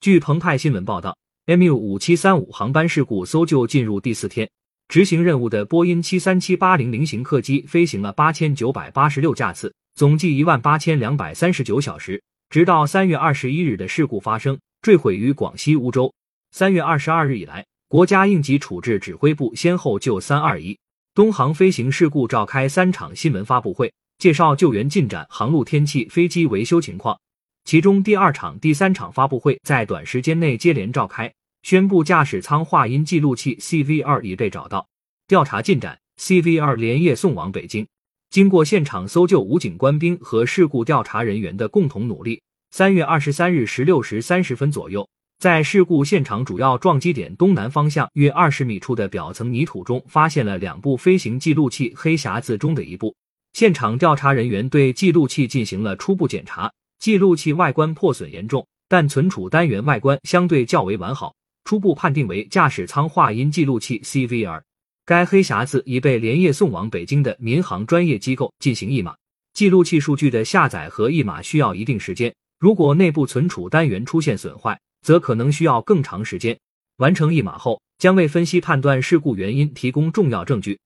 据澎湃新闻报道，MU 五七三五航班事故搜救进入第四天，执行任务的波音七三七八零零型客机飞行了八千九百八十六架次，总计一万八千两百三十九小时，直到三月二十一日的事故发生，坠毁于广西梧州。三月二十二日以来，国家应急处置指挥部先后就三二一东航飞行事故召开三场新闻发布会，介绍救援进展、航路天气、飞机维修情况。其中第二场、第三场发布会在短时间内接连召开，宣布驾驶舱话音记录器 CV 二已被找到，调查进展，CV 二连夜送往北京。经过现场搜救武警官兵和事故调查人员的共同努力，三月二十三日十六时三十分左右。在事故现场主要撞击点东南方向约二十米处的表层泥土中，发现了两部飞行记录器“黑匣子”中的一部。现场调查人员对记录器进行了初步检查，记录器外观破损严重，但存储单元外观相对较为完好，初步判定为驾驶舱话音记录器 CVR。该黑匣子已被连夜送往北京的民航专业机构进行译码。记录器数据的下载和译码需要一定时间，如果内部存储单元出现损坏。则可能需要更长时间。完成译码后，将为分析判断事故原因提供重要证据。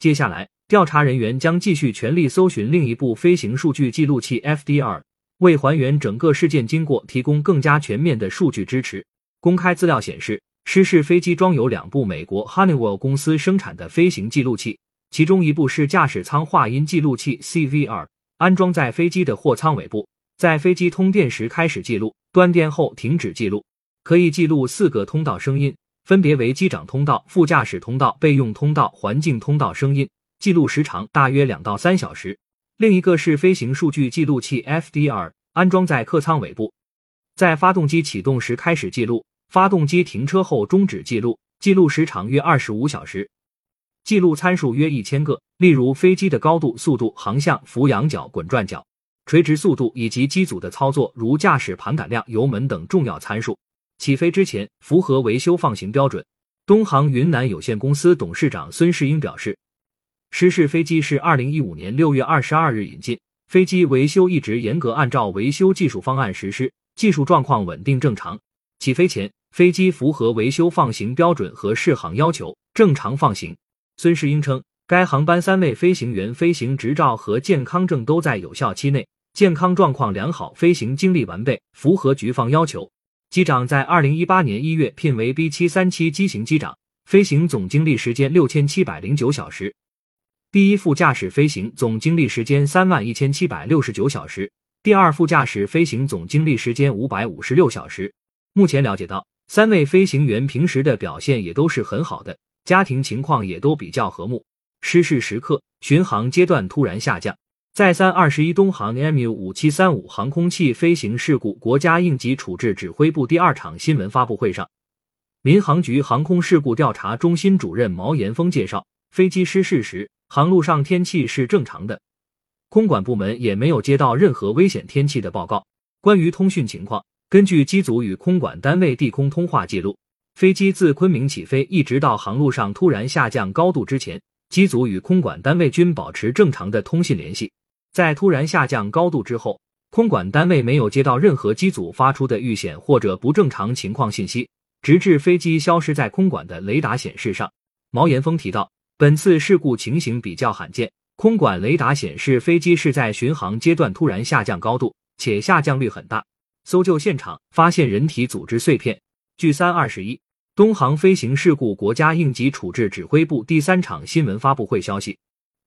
接下来，调查人员将继续全力搜寻另一部飞行数据记录器 FDR，为还原整个事件经过提供更加全面的数据支持。公开资料显示，失事飞机装有两部美国 Honeywell 公司生产的飞行记录器，其中一部是驾驶舱话音记录器 CVR，安装在飞机的货舱尾部。在飞机通电时开始记录，断电后停止记录，可以记录四个通道声音，分别为机长通道、副驾驶通道、备用通道、环境通道声音，记录时长大约两到三小时。另一个是飞行数据记录器 FDR，安装在客舱尾部，在发动机启动时开始记录，发动机停车后终止记录，记录时长约二十五小时，记录参数约一千个，例如飞机的高度、速度、航向、俯仰角、滚转角。垂直速度以及机组的操作，如驾驶盘杆量、油门等重要参数。起飞之前符合维修放行标准。东航云南有限公司董事长孙世英表示，失事飞机是二零一五年六月二十二日引进，飞机维修一直严格按照维修技术方案实施，技术状况稳定正常。起飞前，飞机符合维修放行标准和适航要求，正常放行。孙世英称，该航班三位飞行员飞行执照和健康证都在有效期内。健康状况良好，飞行经历完备，符合局方要求。机长在二零一八年一月聘为 B 七三七机型机长，飞行总经历时间六千七百零九小时。第一副驾驶飞行总经历时间三万一千七百六十九小时，第二副驾驶飞行总经历时间五百五十六小时。目前了解到，三位飞行员平时的表现也都是很好的，家庭情况也都比较和睦。失事时刻，巡航阶段突然下降。在三二十一东航 MU 五七三五航空器飞行事故国家应急处置指挥部第二场新闻发布会上，民航局航空事故调查中心主任毛延峰介绍，飞机失事时航路上天气是正常的，空管部门也没有接到任何危险天气的报告。关于通讯情况，根据机组与空管单位地空通话记录，飞机自昆明起飞一直到航路上突然下降高度之前，机组与空管单位均保持正常的通信联系。在突然下降高度之后，空管单位没有接到任何机组发出的遇险或者不正常情况信息，直至飞机消失在空管的雷达显示上。毛延峰提到，本次事故情形比较罕见，空管雷达显示飞机是在巡航阶段突然下降高度，且下降率很大。搜救现场发现人体组织碎片。据三二十一东航飞行事故国家应急处置指挥部第三场新闻发布会消息，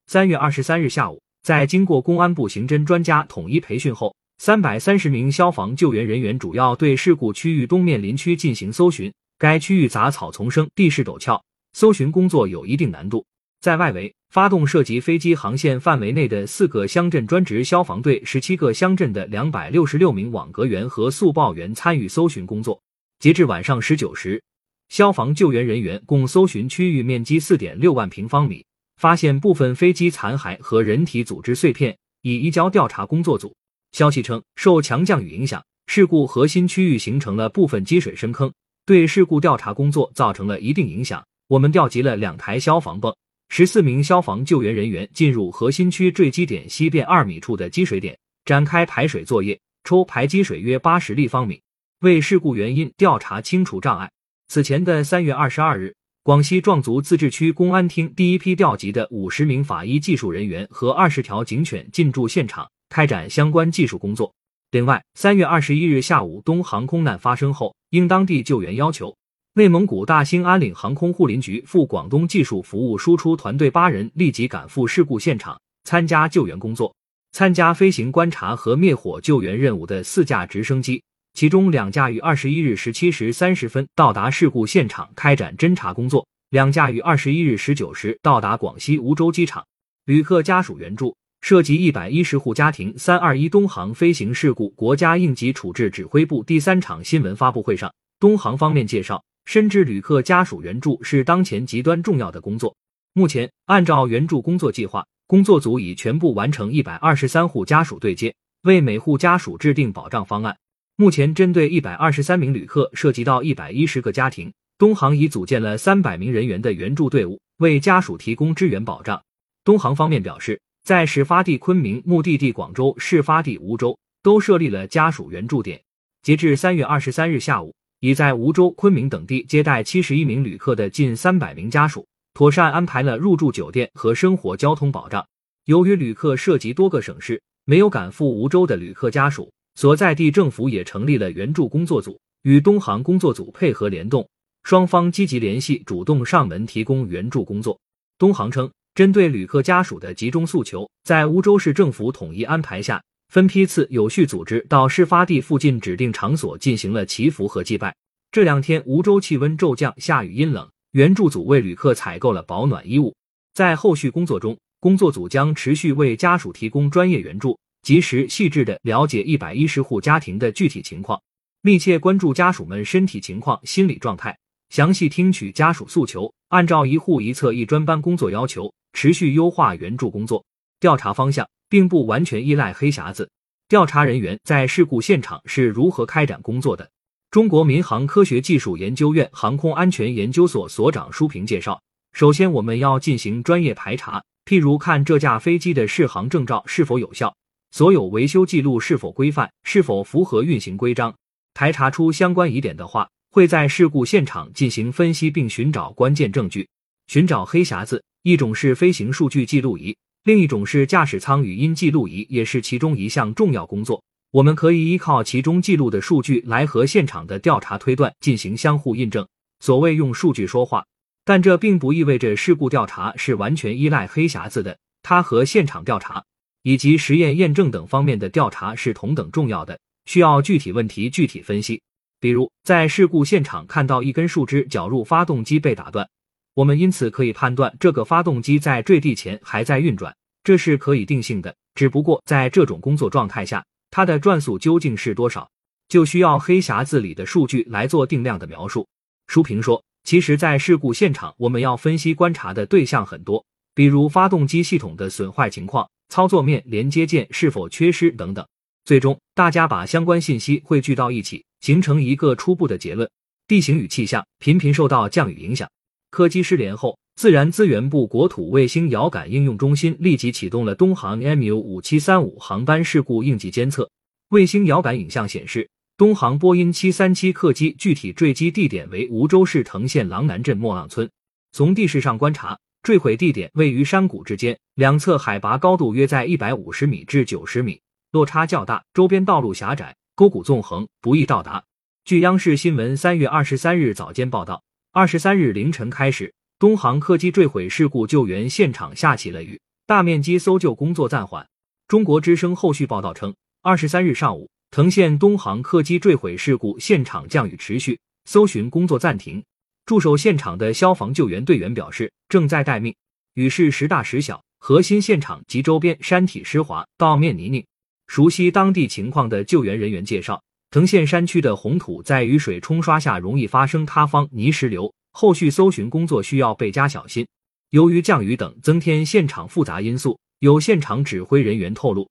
三月二十三日下午。在经过公安部刑侦专家统一培训后，三百三十名消防救援人员主要对事故区域东面林区进行搜寻。该区域杂草丛生，地势陡峭，搜寻工作有一定难度。在外围，发动涉及飞机航线范围内的四个乡镇专职消防队、十七个乡镇的两百六十六名网格员和速报员参与搜寻工作。截至晚上十九时，消防救援人员共搜寻区域面积四点六万平方米。发现部分飞机残骸和人体组织碎片，已移交调查工作组。消息称，受强降雨影响，事故核心区域形成了部分积水深坑，对事故调查工作造成了一定影响。我们调集了两台消防泵，十四名消防救援人员进入核心区坠机点西边二米处的积水点，展开排水作业，抽排积水约八十立方米。为事故原因调查清除障碍。此前的三月二十二日，广西壮族自治区公安厅第一批调集的五十名法医技术人员和二十条警犬进驻现场，开展相关技术工作。另外，三月二十一日下午，东航空难发生后，应当地救援要求，内蒙古大兴安岭航空护林局赴广东技术服务输出团队八人立即赶赴事故现场，参加救援工作。参加飞行观察和灭火救援任务的四架直升机，其中两架于二十一日十七时三十分到达事故现场开展侦查工作，两架于二十一日十九时到达广西梧州机场。旅客家属援助。涉及一百一十户家庭。三二一东航飞行事故国家应急处置指挥部第三场新闻发布会上，东航方面介绍，深知旅客家属援助是当前极端重要的工作。目前，按照援助工作计划，工作组已全部完成一百二十三户家属对接，为每户家属制定保障方案。目前，针对一百二十三名旅客，涉及到一百一十个家庭，东航已组建了三百名人员的援助队伍，为家属提供支援保障。东航方面表示。在始发地昆明、目的地广州、事发地梧州都设立了家属援助点。截至三月二十三日下午，已在梧州、昆明等地接待七十一名旅客的近三百名家属，妥善安排了入住酒店和生活交通保障。由于旅客涉及多个省市，没有赶赴梧州的旅客家属所在地政府也成立了援助工作组，与东航工作组配合联动，双方积极联系，主动上门提供援助工作。东航称。针对旅客家属的集中诉求，在梧州市政府统一安排下，分批次有序组织到事发地附近指定场所进行了祈福和祭拜。这两天，梧州气温骤降，下雨阴冷，援助组为旅客采购了保暖衣物。在后续工作中，工作组将持续为家属提供专业援助，及时细致的了解一百一十户家庭的具体情况，密切关注家属们身体情况、心理状态，详细听取家属诉求，按照一户一策一专班工作要求。持续优化援助工作，调查方向并不完全依赖黑匣子。调查人员在事故现场是如何开展工作的？中国民航科学技术研究院航空安全研究所所长舒平介绍：首先，我们要进行专业排查，譬如看这架飞机的适航证照是否有效，所有维修记录是否规范，是否符合运行规章。排查出相关疑点的话，会在事故现场进行分析，并寻找关键证据，寻找黑匣子。一种是飞行数据记录仪，另一种是驾驶舱语音记录仪，也是其中一项重要工作。我们可以依靠其中记录的数据来和现场的调查推断进行相互印证。所谓用数据说话，但这并不意味着事故调查是完全依赖黑匣子的。它和现场调查以及实验验证等方面的调查是同等重要的，需要具体问题具体分析。比如，在事故现场看到一根树枝绞入发动机被打断。我们因此可以判断，这个发动机在坠地前还在运转，这是可以定性的。只不过在这种工作状态下，它的转速究竟是多少，就需要黑匣子里的数据来做定量的描述。舒平说：“其实，在事故现场，我们要分析观察的对象很多，比如发动机系统的损坏情况、操作面、连接件是否缺失等等。最终，大家把相关信息汇聚到一起，形成一个初步的结论：地形与气象频频受到降雨影响。”客机失联后，自然资源部国土卫星遥感应用中心立即启动了东航 MU 五七三五航班事故应急监测。卫星遥感影像显示，东航波音七三七客机具体坠机地点为梧州市藤县狼南镇莫浪村。从地势上观察，坠毁地点位于山谷之间，两侧海拔高度约在一百五十米至九十米，落差较大，周边道路狭窄，沟谷纵横，不易到达。据央视新闻三月二十三日早间报道。二十三日凌晨开始，东航客机坠毁事故救援现场下起了雨，大面积搜救工作暂缓。中国之声后续报道称，二十三日上午，藤县东航客机坠毁事故现场降雨持续，搜寻工作暂停。驻守现场的消防救援队员表示，正在待命。雨势时大时小，核心现场及周边山体湿滑，道面泥泞。熟悉当地情况的救援人员介绍。藤县山区的红土在雨水冲刷下容易发生塌方、泥石流，后续搜寻工作需要倍加小心。由于降雨等增添现场复杂因素，有现场指挥人员透露，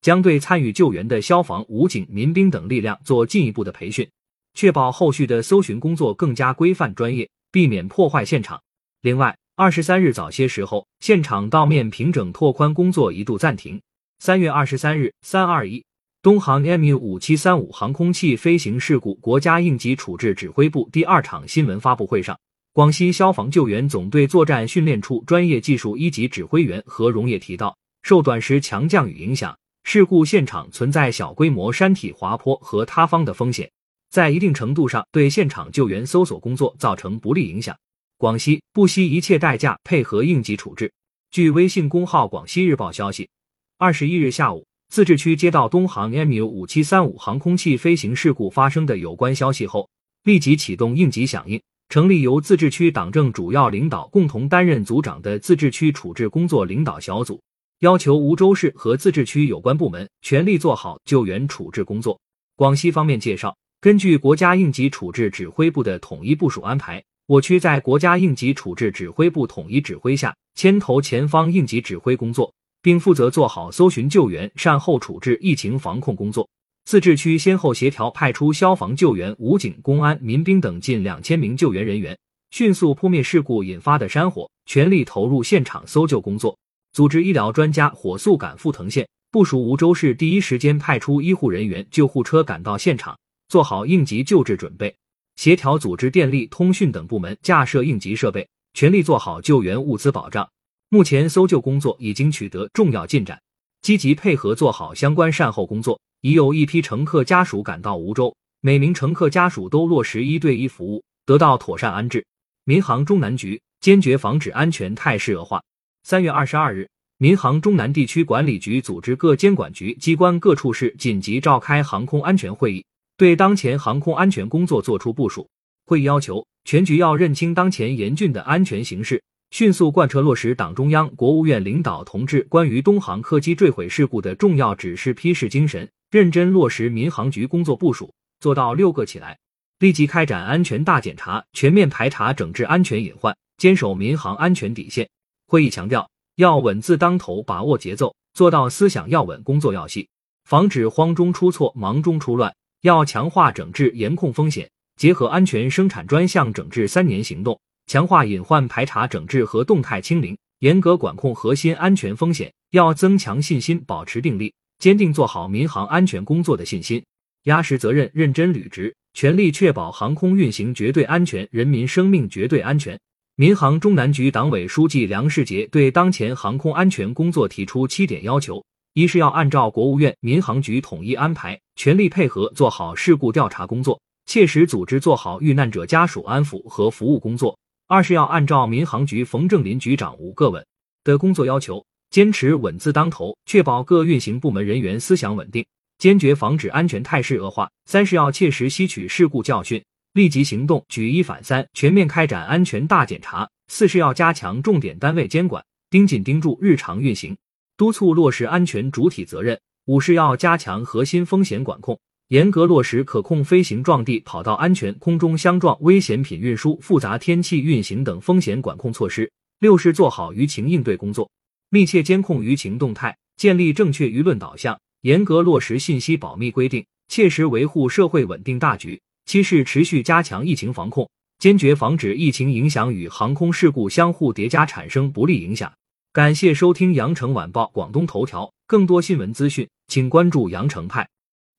将对参与救援的消防、武警、民兵等力量做进一步的培训，确保后续的搜寻工作更加规范专业，避免破坏现场。另外，二十三日早些时候，现场道面平整拓宽工作一度暂停。三月二十三日，三二一。东航 MU 五七三五航空器飞行事故国家应急处置指挥部第二场新闻发布会上，广西消防救援总队作战训练处专业技术一级指挥员何荣业提到，受短时强降雨影响，事故现场存在小规模山体滑坡和塌方的风险，在一定程度上对现场救援搜索工作造成不利影响。广西不惜一切代价配合应急处置。据微信公号“广西日报”消息，二十一日下午，自治区接到东航 MU 五七三五航空器飞行事故发生的有关消息后，立即启动应急响应。成立由自治区党政主要领导共同担任组长的自治区处置工作领导小组，要求梧州市和自治区有关部门全力做好救援处置工作。广西方面介绍，根据国家应急处置指挥部的统一部署安排，我区在国家应急处置指挥部统一指挥下，牵头前方应急指挥工作，并负责做好搜寻救援、善后处置、疫情防控工作。自治区先后协调派出消防、救援、武警、公安、民兵等近两千名救援人员，迅速扑灭事故引发的山火，全力投入现场搜救工作。组织医疗专家火速赶赴藤县，部署梧州市第一时间派出医护人员、救护车赶到现场，做好应急救治准备。协调组织电力、通讯等部门架设应急设备，全力做好救援物资保障。目前搜救工作已经取得重要进展，积极配合做好相关善后工作。已有一批乘客家属赶到梧州，每名乘客家属都落实一对一服务，得到妥善安置。民航中南局坚决防止安全态势恶化。三月二十二日，民航中南地区管理局组织各监管局机关各处室紧急召开航空安全会议，对当前航空安全工作作出部署。会议要求全局要认清当前严峻的安全形势。迅速贯彻落实党中央、国务院领导同志关于东航客机坠毁事故的重要指示批示精神，认真落实民航局工作部署，做到六个起来，立即开展安全大检查，全面排查整治安全隐患，坚守民航安全底线。会议强调，要稳字当头，把握节奏，做到思想要稳，工作要细，防止慌中出错、忙中出乱。要强化整治严控风险，结合安全生产专项整治三年行动。强化隐患排查整治和动态清零，严格管控核心安全风险。要增强信心，保持定力，坚定做好民航安全工作的信心，压实责任，认真履职，全力确保航空运行绝对安全，人民生命绝对安全。民航中南局党委书记梁世杰对当前航空安全工作提出七点要求：一是要按照国务院民航局统一安排，全力配合做好事故调查工作，切实组织做好遇难者家属安抚和服务工作。二是要按照民航局冯正林局长“五个稳”的工作要求，坚持稳字当头，确保各运行部门人员思想稳定，坚决防止安全态势恶化。三是要切实吸取事故教训，立即行动，举一反三，全面开展安全大检查。四是要加强重点单位监管，盯紧盯住日常运行，督促落实安全主体责任。五是要加强核心风险管控。严格落实可控飞行撞地、跑道安全、空中相撞、危险品运输、复杂天气运行等风险管控措施。六是做好舆情应对工作，密切监控舆情动态，建立正确舆论导向，严格落实信息保密规定，切实维护社会稳定大局。七是持续加强疫情防控，坚决防止疫情影响与航空事故相互叠加产生不利影响。感谢收听羊城晚报广东头条，更多新闻资讯，请关注羊城派。